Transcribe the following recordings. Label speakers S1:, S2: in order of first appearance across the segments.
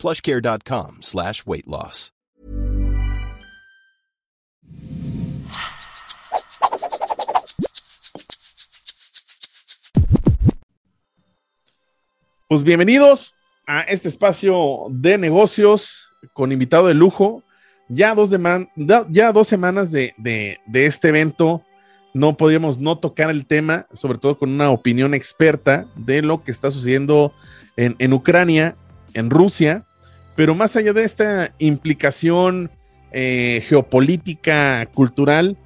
S1: plushcare.com slash weight loss.
S2: Pues bienvenidos a este espacio de negocios con invitado de lujo. Ya dos, ya dos semanas de, de, de este evento no podíamos no tocar el tema, sobre todo con una opinión experta de lo que está sucediendo en, en Ucrania, en Rusia, pero más allá de esta implicación eh, geopolítica, cultural,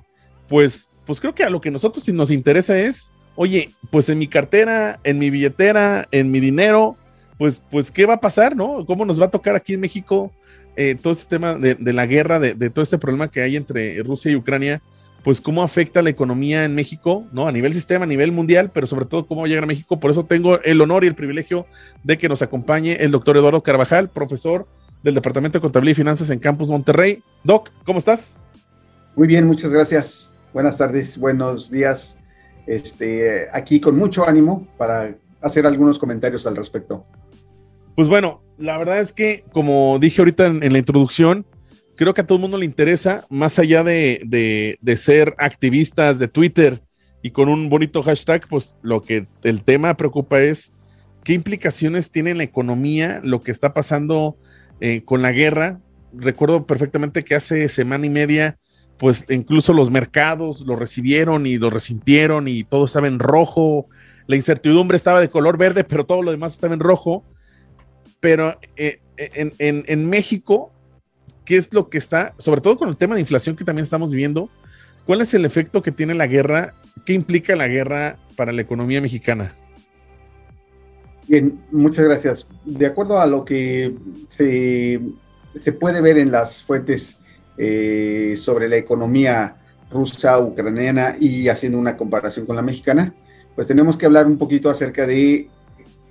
S2: pues, pues creo que a lo que nosotros nos interesa es, oye, pues en mi cartera, en mi billetera, en mi dinero, pues, pues, ¿qué va a pasar, no? ¿Cómo nos va a tocar aquí en México eh, todo este tema de, de la guerra, de, de, todo este problema que hay entre Rusia y Ucrania? Pues cómo afecta la economía en México, ¿no? A nivel sistema, a nivel mundial, pero sobre todo cómo llega a México. Por eso tengo el honor y el privilegio de que nos acompañe el doctor Eduardo Carvajal, profesor del Departamento de Contabilidad y Finanzas en Campus Monterrey. Doc, ¿cómo estás?
S3: Muy bien, muchas gracias. Buenas tardes, buenos días. Este, aquí con mucho ánimo para hacer algunos comentarios al respecto.
S2: Pues bueno, la verdad es que, como dije ahorita en, en la introducción, creo que a todo el mundo le interesa, más allá de, de, ser activistas de Twitter y con un bonito hashtag, pues lo que el tema preocupa es qué implicaciones tiene en la economía lo que está pasando eh, con la guerra. Recuerdo perfectamente que hace semana y media, pues incluso los mercados lo recibieron y lo resintieron y todo estaba en rojo. La incertidumbre estaba de color verde, pero todo lo demás estaba en rojo. Pero eh, en, en México, ¿qué es lo que está, sobre todo con el tema de inflación que también estamos viviendo? ¿Cuál es el efecto que tiene la guerra? ¿Qué implica la guerra para la economía mexicana?
S3: Bien, muchas gracias. De acuerdo a lo que se, puede ver en las fuentes eh, sobre la economía rusa, ucraniana y haciendo una comparación con la mexicana, pues tenemos que hablar un poquito acerca de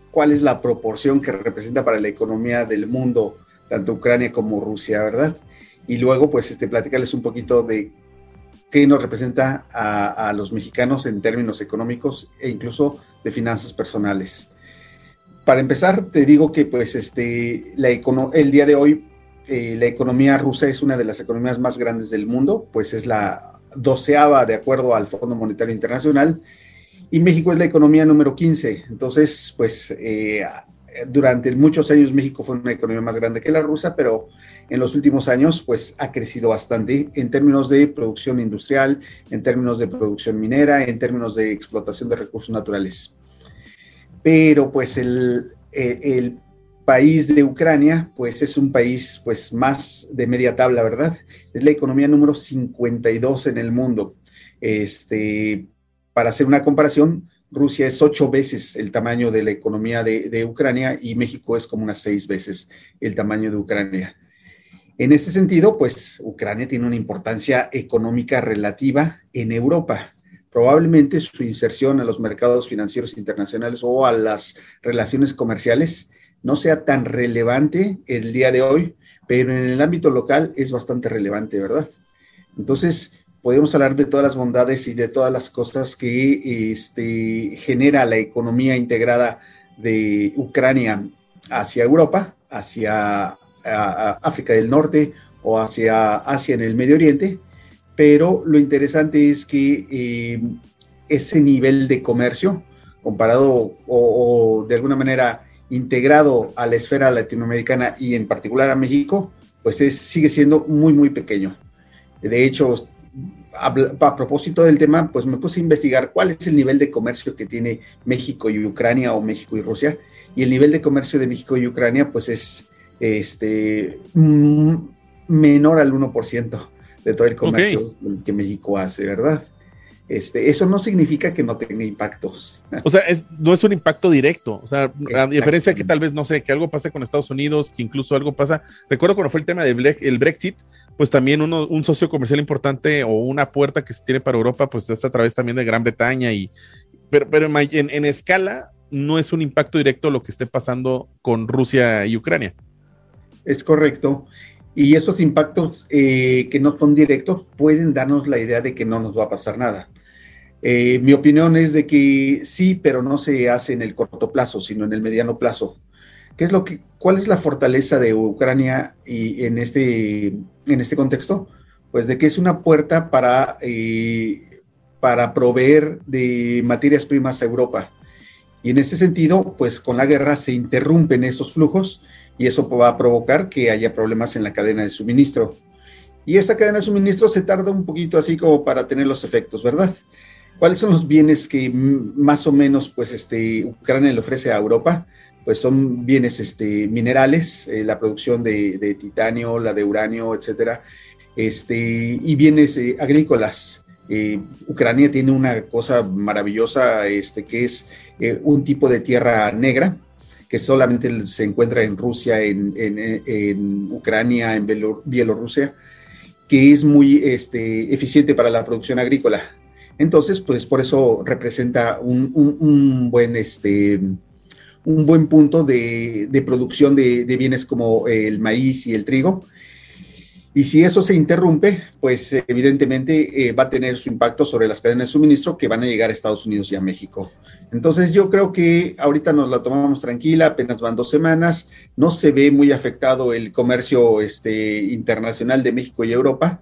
S3: cuál es la proporción que representa para la economía del mundo, tanto Ucrania como Rusia, ¿verdad? Y luego, pues, este, platicarles un poquito de qué nos representa a, a los mexicanos en términos económicos e incluso de finanzas personales para empezar, te digo que pues este, la el día de hoy eh, la economía rusa es una de las economías más grandes del mundo, pues es la doceava de acuerdo al Fondo Monetario Internacional y México es la economía número 15. Entonces, pues eh, durante muchos años México fue una economía más grande que la rusa, pero en los últimos años pues ha crecido bastante en términos de producción industrial, en términos de producción minera, en términos de explotación de recursos naturales pero pues el, el, país de Ucrania pues es un país pues más de media tabla, ¿verdad? Es la economía número 52 en el mundo. Este, para hacer una comparación, Rusia es ocho veces el tamaño de la economía de, Ucrania y México es como unas seis veces el tamaño de Ucrania. En ese sentido, pues Ucrania tiene una importancia económica relativa en Europa probablemente su inserción a los mercados financieros internacionales o a las relaciones comerciales no sea tan relevante el día de hoy, pero en el ámbito local es bastante relevante, ¿verdad? Entonces, podemos hablar de todas las bondades y de todas las cosas que este, genera la economía integrada de Ucrania hacia Europa, hacia África del Norte o hacia Asia en el Medio Oriente, pero lo interesante es que eh, ese nivel de comercio, comparado o, o, de alguna manera integrado a la esfera latinoamericana y en particular a México, pues es, sigue siendo muy, muy pequeño. De hecho, a, a, propósito del tema, pues me puse a investigar cuál es el nivel de comercio que tiene México y Ucrania o México y Rusia. Y el nivel de comercio de México y Ucrania, pues es este, menor al 1% de todo el comercio okay. que México hace, ¿verdad? Este, eso no significa que no tenga impactos.
S2: O sea, no es un impacto directo. O sea, a diferencia que tal vez, no sé, que algo pase con Estados Unidos, que incluso algo pasa. Recuerdo cuando fue el tema del Brexit, pues también uno, un socio comercial importante o una puerta que se tiene para Europa, pues es a través también de Gran Bretaña y. Pero, pero en, en escala, no es un impacto directo lo que esté pasando con Rusia y Ucrania.
S3: Es correcto. Y esos impactos eh, que no son directos pueden darnos la idea de que no nos va a pasar nada. Eh, mi opinión es de que sí, pero no se hace en el corto plazo, sino en el mediano plazo. ¿Qué es lo que, ¿Cuál es la fortaleza de Ucrania y en, este, en este contexto? Pues de que es una puerta para, eh, para proveer de materias primas a Europa. Y en ese sentido, pues con la guerra se interrumpen esos flujos y eso va a provocar que haya problemas en la cadena de suministro. Y esa cadena de suministro se tarda un poquito así como para tener los efectos, ¿verdad? ¿Cuáles son los bienes que más o menos pues este, Ucrania le ofrece a Europa? Pues son bienes este, minerales, eh, la producción de, titanio, la de uranio, etcétera, este, y bienes eh, agrícolas. Eh, Ucrania tiene una cosa maravillosa este, que es un tipo de tierra negra, que solamente se encuentra en Rusia, en, Ucrania, en Bielorrusia, que es muy este, eficiente para la producción agrícola. Entonces, pues por eso representa un, buen, este, un buen punto de, producción de, bienes como el maíz y el trigo. Y si eso se interrumpe, pues evidentemente eh, va a tener su impacto sobre las cadenas de suministro que van a llegar a Estados Unidos y a México. Entonces yo creo que ahorita nos la tomamos tranquila, apenas van dos semanas, no se ve muy afectado el comercio este, internacional de México y Europa,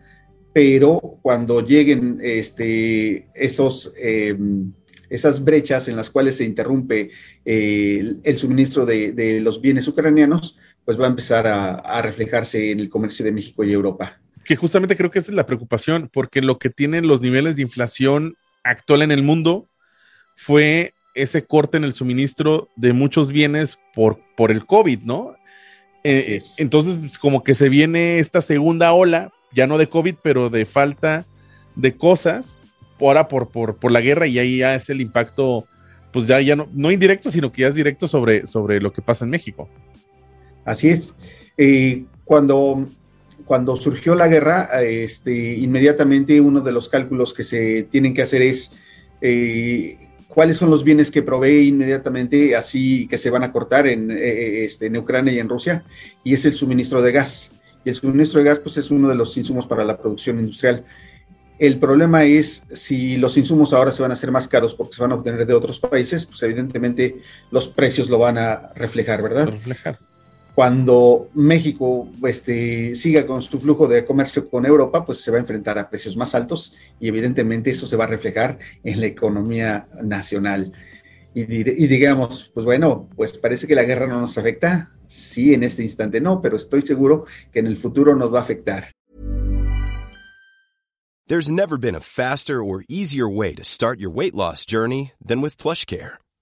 S3: pero cuando lleguen este, esos... Em, esas brechas en las cuales se interrumpe eh, el, suministro de, de los bienes ucranianos, pues va a empezar a, reflejarse en el comercio de México y Europa.
S2: Que justamente creo que esa es la preocupación, porque lo que tienen los niveles de inflación actual en el mundo fue ese corte en el suministro de muchos bienes por, por el COVID, ¿no? Eh, entonces, pues, como que se viene esta segunda ola, ya no de COVID, pero de falta de cosas, ahora por, por, por la guerra, y ahí ya es el impacto, pues ya, ya no, no indirecto, sino que ya es directo sobre, sobre lo que pasa en México.
S3: Así es. Eh, cuando, cuando surgió la guerra, este, inmediatamente uno de los cálculos que se tienen que hacer es eh, cuáles son los bienes que provee inmediatamente, así que se van a cortar en, eh, este, en Ucrania y en Rusia, y es el suministro de gas. Y el suministro de gas pues, es uno de los insumos para la producción industrial. El problema es si los insumos ahora se van a hacer más caros porque se van a obtener de otros países, pues evidentemente los precios lo van a reflejar, ¿verdad?
S2: Reflejar
S3: cuando México este, siga con su flujo de comercio con Europa, pues se va a enfrentar a precios más altos y evidentemente eso se va a reflejar en la economía nacional. Y, y, digamos, pues bueno, pues parece que la guerra no nos afecta. Sí, en este instante no, pero estoy seguro que en el futuro nos va a afectar.
S1: There's never been a faster or easier way to start your weight loss journey than with PlushCare.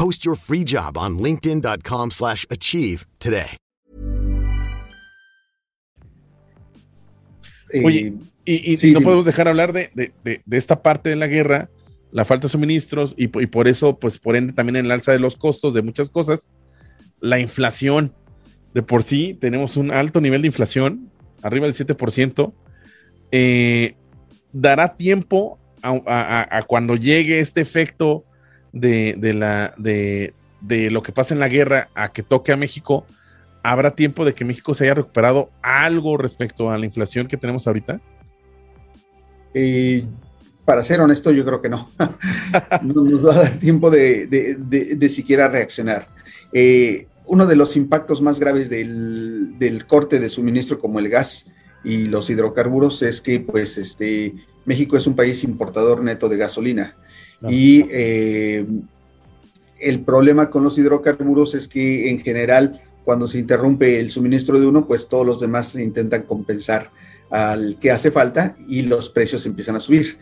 S4: Post your free job on linkedin.com/achieve today.
S2: Eh, Oye, y, no podemos dejar hablar de, esta parte de la guerra, la falta de suministros y, por eso, pues por ende también en el alza de los costos de muchas cosas, la inflación. De por sí tenemos un alto nivel de inflación, arriba del 7%. Eh, dará tiempo a, cuando llegue este efecto de, la, de, lo que pasa en la guerra a que toque a México, ¿habrá tiempo de que México se haya recuperado algo respecto a la inflación que tenemos ahorita?
S3: Eh, para ser honesto, yo creo que no. no nos va a dar tiempo de, siquiera reaccionar. Eh, uno de los impactos más graves del, del, corte de suministro como el gas y los hidrocarburos es que pues este México es un país importador neto de gasolina y eh, el problema con los hidrocarburos es que en general cuando se interrumpe el suministro de uno pues todos los demás intentan compensar al que hace falta y los precios empiezan a subir.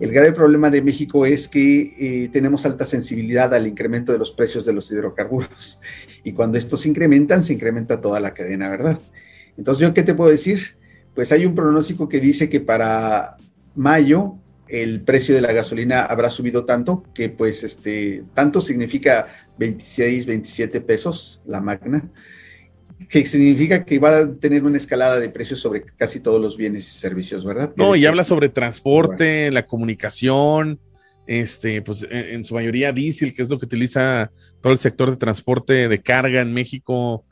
S3: El grave problema de México es que eh, tenemos alta sensibilidad al incremento de los precios de los hidrocarburos. Y cuando estos se incrementan, se incrementa toda la cadena, ¿verdad? Entonces, ¿yo qué te puedo decir? Pues hay un pronóstico que dice que para mayo el precio de la gasolina habrá subido tanto que pues este, tanto significa 26, 27 pesos la magna, que significa que va a tener una escalada de precios sobre casi todos los bienes y servicios, ¿verdad?
S2: No, y habla sobre transporte, la comunicación, este, pues en, su mayoría diésel, que es lo que utiliza todo el sector de transporte de carga en México.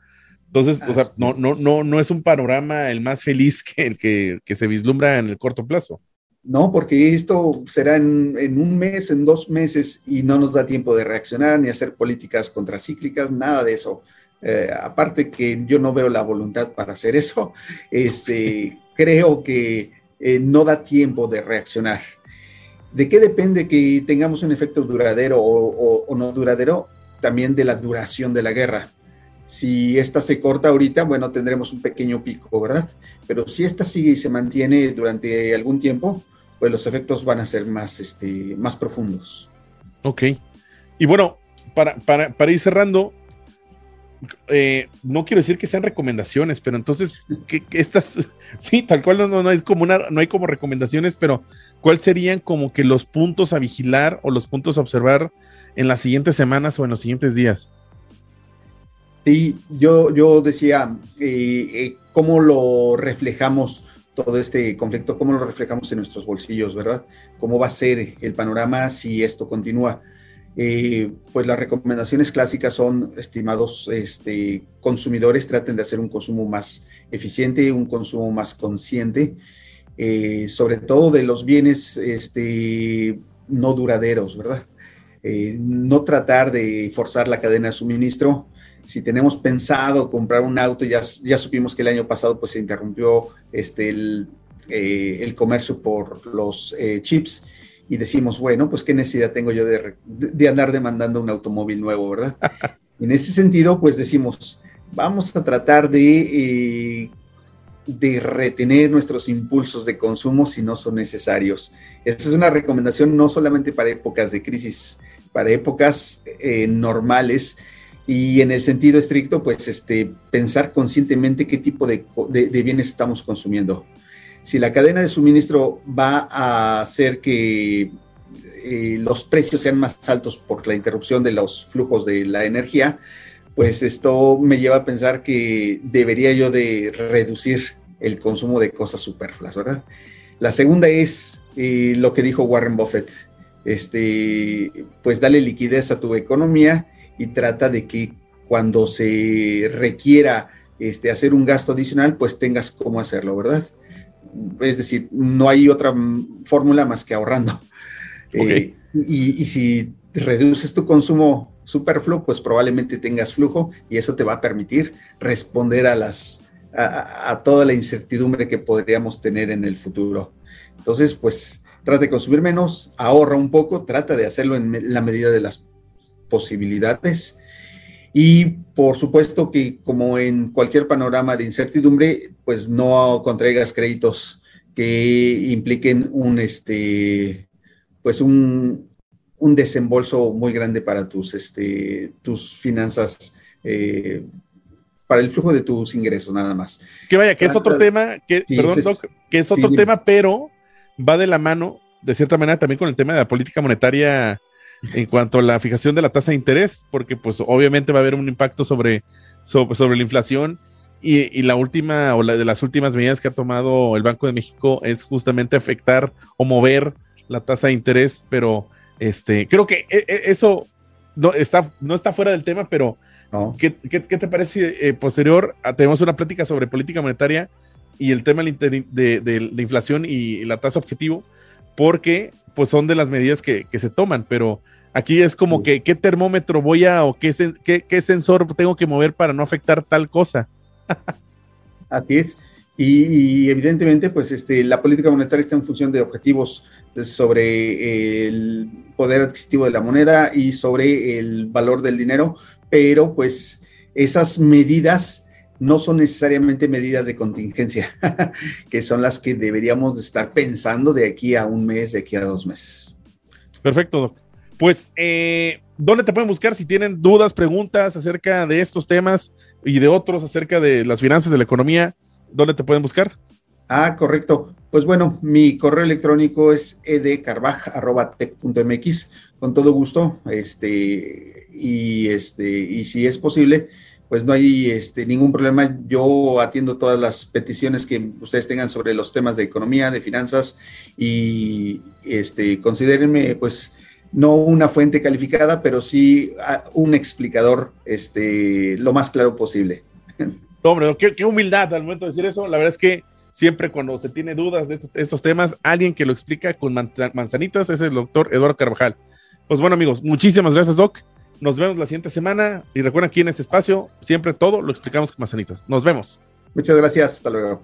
S2: Entonces, o sea, no, no, no, no es un panorama el más feliz que el que, que se vislumbra en el corto plazo.
S3: No, porque esto será en, en, un mes, en dos meses, y no nos da tiempo de reaccionar ni hacer políticas contracíclicas, nada de eso. Eh, aparte que yo no veo la voluntad para hacer eso, este, creo que eh, no da tiempo de reaccionar. ¿De qué depende que tengamos un efecto duradero o, no duradero? También de la duración de la guerra. Si esta se corta ahorita, bueno, tendremos un pequeño pico, ¿verdad? Pero si esta sigue y se mantiene durante algún tiempo, pues los efectos van a ser más, este, más profundos.
S2: Ok. Y bueno, para, para, para ir cerrando, eh, no quiero decir que sean recomendaciones, pero entonces, ¿qué, estas, sí, tal cual no, no, como una, no hay como recomendaciones, pero ¿cuáles serían como que los puntos a vigilar o los puntos a observar en las siguientes semanas o en los siguientes días?
S3: Sí, yo, yo decía, eh, eh, ¿cómo lo reflejamos todo este conflicto? ¿Cómo lo reflejamos en nuestros bolsillos, verdad? ¿Cómo va a ser el panorama si esto continúa? Eh, pues las recomendaciones clásicas son, estimados este, consumidores, traten de hacer un consumo más eficiente, un consumo más consciente, eh, sobre todo de los bienes este, no duraderos, ¿verdad? Eh, no tratar de forzar la cadena de suministro. Si tenemos pensado comprar un auto, ya, ya supimos que el año pasado pues, se interrumpió este, el, el comercio por los chips y decimos, bueno, pues qué necesidad tengo yo de, andar demandando un automóvil nuevo, ¿verdad? en ese sentido, pues decimos, vamos a tratar de, eh, de retener nuestros impulsos de consumo si no son necesarios. Esa es una recomendación no solamente para épocas de crisis, para épocas eh, normales y en el sentido estricto, pues este, pensar conscientemente qué tipo de, de bienes estamos consumiendo si la cadena de suministro va a hacer que eh, los precios sean más altos por la interrupción de los flujos de la energía, pues esto me lleva a pensar que debería yo de reducir el consumo de cosas superfluas, ¿verdad? La segunda es eh, lo que dijo Warren Buffett, este, pues dale liquidez a tu economía y trata de que cuando se requiera este, hacer un gasto adicional, pues tengas cómo hacerlo, ¿verdad? es decir, no hay otra fórmula más que ahorrando. Eh, y, si reduces tu consumo superfluo, pues probablemente tengas flujo y eso te va a permitir responder a las a, toda la incertidumbre que podríamos tener en el futuro. Entonces, pues trata de consumir menos, ahorra un poco, trata de hacerlo en la medida de las posibilidades. Y por supuesto que como en cualquier panorama de incertidumbre, pues no contraigas créditos que impliquen un, este, pues un, un desembolso muy grande para tus, este, tus finanzas, eh, para el flujo de tus ingresos nada más.
S2: Que vaya, que es otro tema, que, perdón, que es otro tema, pero va de la mano, de cierta manera, también con el tema de la política monetaria en cuanto a la fijación de la tasa de interés, porque pues obviamente va a haber un impacto sobre, sobre, la inflación y, la última o la de las últimas medidas que ha tomado el Banco de México es justamente afectar o mover la tasa de interés, pero este creo que e, e, eso no está, no está fuera del tema, pero ¿Qué, te parece eh, posterior? tenemos una plática sobre política monetaria y el tema de, inflación y la tasa objetivo, porque pues son de las medidas que, se toman, pero aquí es como que qué termómetro voy a o qué, qué, sensor tengo que mover para no afectar tal cosa.
S3: Así es. Y, evidentemente, pues este, la política monetaria está en función de objetivos sobre el poder adquisitivo de la moneda y sobre el valor del dinero, pero pues esas medidas no son necesariamente medidas de contingencia, que son las que deberíamos de estar pensando de aquí a un mes, de aquí a dos meses.
S2: Perfecto, Doc. Pues, eh, ¿dónde te pueden buscar si tienen dudas, preguntas acerca de estos temas y de otros acerca de las finanzas de la economía? ¿Dónde te pueden buscar?
S3: Ah, correcto. Pues bueno, mi correo electrónico es edcarvaj.tech.mx, con todo gusto. Este, y este, y si es posible, pues no hay este, ningún problema. Yo atiendo todas las peticiones que ustedes tengan sobre los temas de economía, de finanzas y este, considérenme pues no una fuente calificada, pero sí ah, un explicador este, lo más claro posible.
S2: Hombre, qué, humildad al momento de decir eso. La verdad es que siempre cuando se tiene dudas de estos, temas, alguien que lo explica con manzanitas es el doctor Eduardo Carvajal. Pues bueno amigos, muchísimas gracias Doc. Nos vemos la siguiente semana y recuerden aquí en este espacio, siempre todo lo explicamos con manzanitas. Nos vemos.
S3: Muchas gracias, hasta luego.